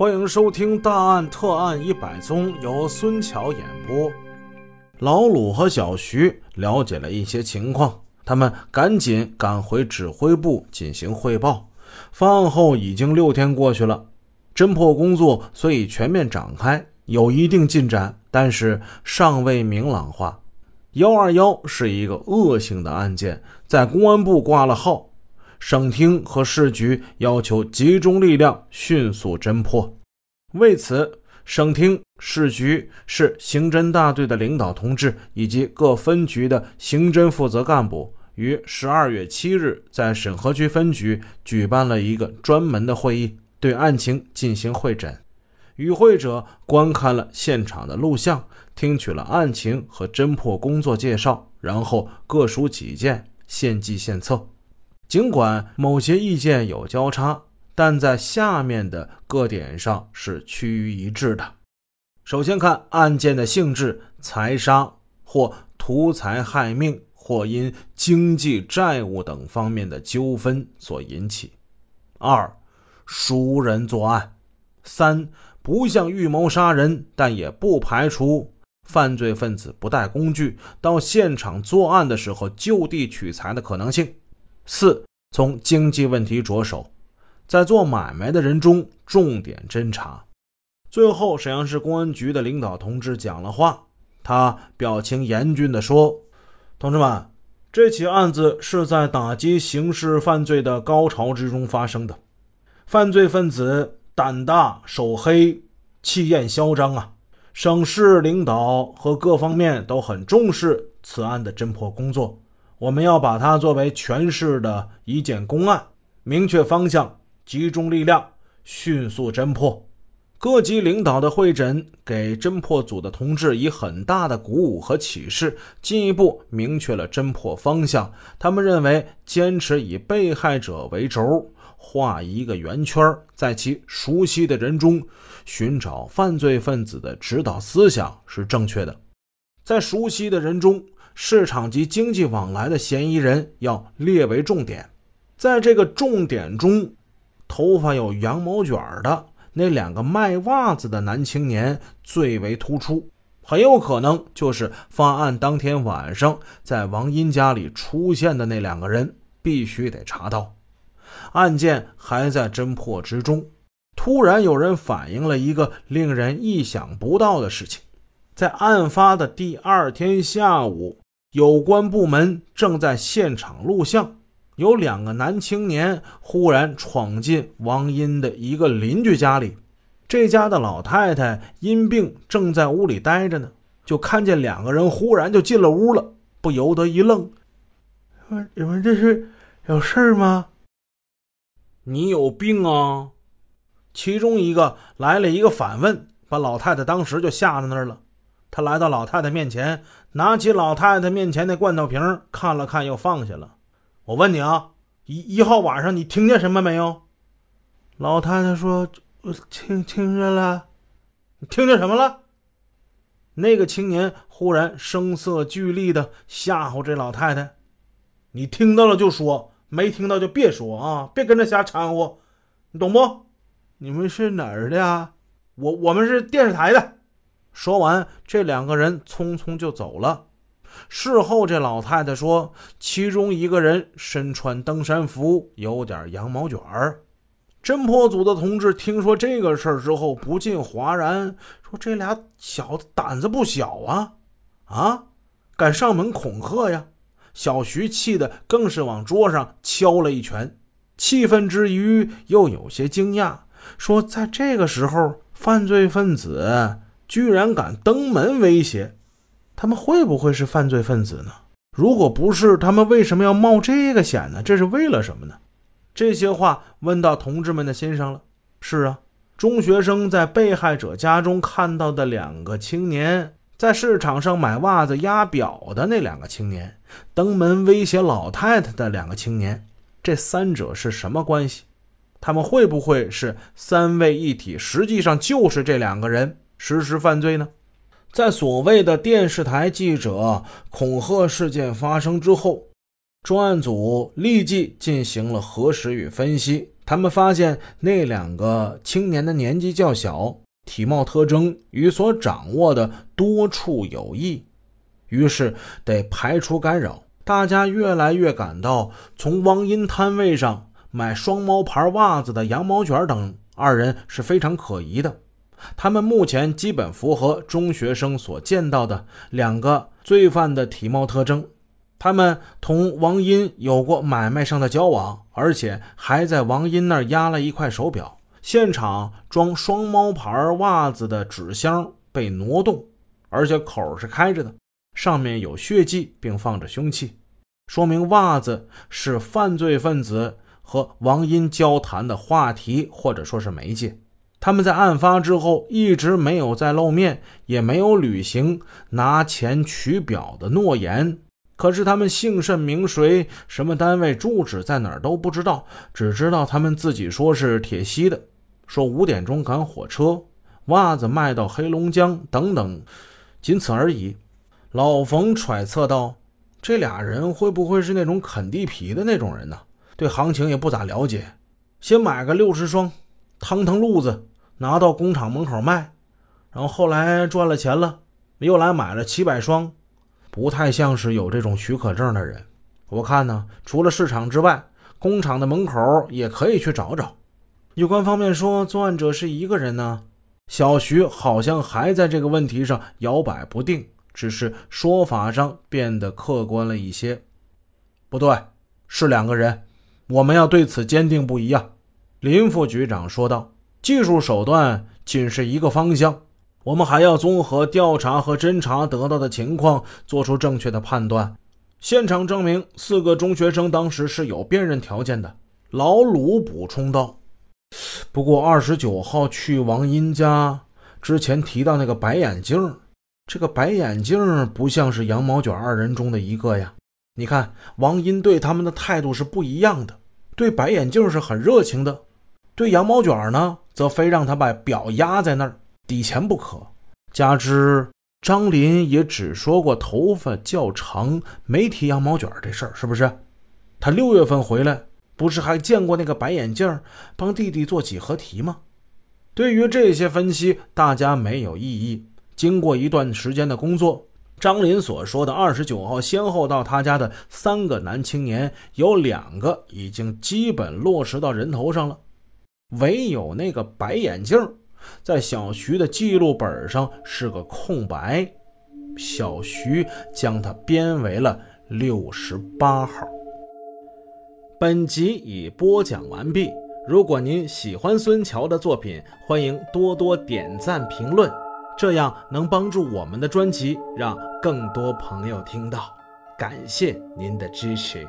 欢迎收听《大案特案一百宗》，由孙桥演播。老鲁和小徐了解了一些情况，他们赶紧赶回指挥部进行汇报。发案后已经六天过去了，侦破工作虽已全面展开，有一定进展，但是尚未明朗化。幺二幺是一个恶性的案件，在公安部挂了号。省厅和市局要求集中力量，迅速侦破。为此，省厅、市局、市刑侦大队的领导同志以及各分局的刑侦负责干部，于十二月七日在沈河区分局举办了一个专门的会议，对案情进行会诊。与会者观看了现场的录像，听取了案情和侦破工作介绍，然后各抒己见，献计献策。尽管某些意见有交叉，但在下面的各点上是趋于一致的。首先看案件的性质：财杀或图财害命，或因经济债务等方面的纠纷所引起。二，熟人作案。三，不像预谋杀人，但也不排除犯罪分子不带工具到现场作案的时候就地取材的可能性。四，从经济问题着手，在做买卖的人中重点侦查。最后，沈阳市公安局的领导同志讲了话，他表情严峻地说：“同志们，这起案子是在打击刑事犯罪的高潮之中发生的，犯罪分子胆大手黑，气焰嚣张啊！省市领导和各方面都很重视此案的侦破工作。”我们要把它作为全市的一件公案，明确方向，集中力量，迅速侦破。各级领导的会诊给侦破组的同志以很大的鼓舞和启示，进一步明确了侦破方向。他们认为，坚持以被害者为轴，画一个圆圈，在其熟悉的人中寻找犯罪分子的指导思想是正确的。在熟悉的人中。市场及经济往来的嫌疑人要列为重点，在这个重点中，头发有羊毛卷的那两个卖袜子的男青年最为突出，很有可能就是发案当天晚上在王英家里出现的那两个人，必须得查到。案件还在侦破之中，突然有人反映了一个令人意想不到的事情，在案发的第二天下午。有关部门正在现场录像，有两个男青年忽然闯进王英的一个邻居家里，这家的老太太因病正在屋里待着呢，就看见两个人忽然就进了屋了，不由得一愣：“你们这是有事吗？你有病啊！”其中一个来了一个反问，把老太太当时就吓在那儿了。他来到老太太面前，拿起老太太面前的罐头瓶看了看，又放下了。我问你啊，一一号晚上你听见什么没有？老太太说：“听听见了。”你听见什么了？那个青年忽然声色俱厉的吓唬这老太太：“你听到了就说，没听到就别说啊，别跟着瞎掺和，你懂不？你们是哪儿的呀？我我们是电视台的。”说完，这两个人匆匆就走了。事后，这老太太说，其中一个人身穿登山服，有点羊毛卷儿。侦破组的同志听说这个事儿之后，不禁哗然，说：“这俩小子胆子不小啊！啊，敢上门恐吓呀！”小徐气得更是往桌上敲了一拳，气愤之余又有些惊讶，说：“在这个时候，犯罪分子……”居然敢登门威胁，他们会不会是犯罪分子呢？如果不是，他们为什么要冒这个险呢？这是为了什么呢？这些话问到同志们的心上了。是啊，中学生在被害者家中看到的两个青年，在市场上买袜子压表的那两个青年，登门威胁老太太的两个青年，这三者是什么关系？他们会不会是三位一体？实际上就是这两个人。实施犯罪呢？在所谓的电视台记者恐吓事件发生之后，专案组立即进行了核实与分析，他们发现那两个青年的年纪较小，体貌特征与所掌握的多处有异，于是得排除干扰。大家越来越感到，从汪阴摊位上买双猫牌袜子的羊毛卷等二人是非常可疑的。他们目前基本符合中学生所见到的两个罪犯的体貌特征。他们同王英有过买卖上的交往，而且还在王英那儿压了一块手表。现场装双猫牌袜子的纸箱被挪动，而且口是开着的，上面有血迹，并放着凶器，说明袜子是犯罪分子和王英交谈的话题，或者说是媒介。他们在案发之后一直没有再露面，也没有履行拿钱取表的诺言。可是他们姓甚名谁，什么单位，住址在哪儿都不知道，只知道他们自己说是铁西的，说五点钟赶火车，袜子卖到黑龙江等等，仅此而已。老冯揣测道：“这俩人会不会是那种啃地皮的那种人呢？对行情也不咋了解，先买个六十双，趟趟路子，拿到工厂门口卖，然后后来赚了钱了，又来买了七百双。”不太像是有这种许可证的人。我看呢，除了市场之外，工厂的门口也可以去找找。有关方面说作案者是一个人呢，小徐好像还在这个问题上摇摆不定，只是说法上变得客观了一些。不对，是两个人，我们要对此坚定不移啊！林副局长说道：“技术手段仅是一个方向。”我们还要综合调查和侦查得到的情况，做出正确的判断。现场证明，四个中学生当时是有辨认条件的。老鲁补充道：“不过二十九号去王英家之前提到那个白眼镜，这个白眼镜不像是羊毛卷二人中的一个呀。你看，王英对他们的态度是不一样的，对白眼镜是很热情的，对羊毛卷呢，则非让他把表压在那儿。”抵钱不可，加之张林也只说过头发较长，没提羊毛卷这事儿，是不是？他六月份回来，不是还见过那个白眼镜帮弟弟做几何题吗？对于这些分析，大家没有异议。经过一段时间的工作，张林所说的二十九号先后到他家的三个男青年，有两个已经基本落实到人头上了，唯有那个白眼镜。在小徐的记录本上是个空白，小徐将它编为了六十八号。本集已播讲完毕。如果您喜欢孙桥的作品，欢迎多多点赞评论，这样能帮助我们的专辑让更多朋友听到。感谢您的支持。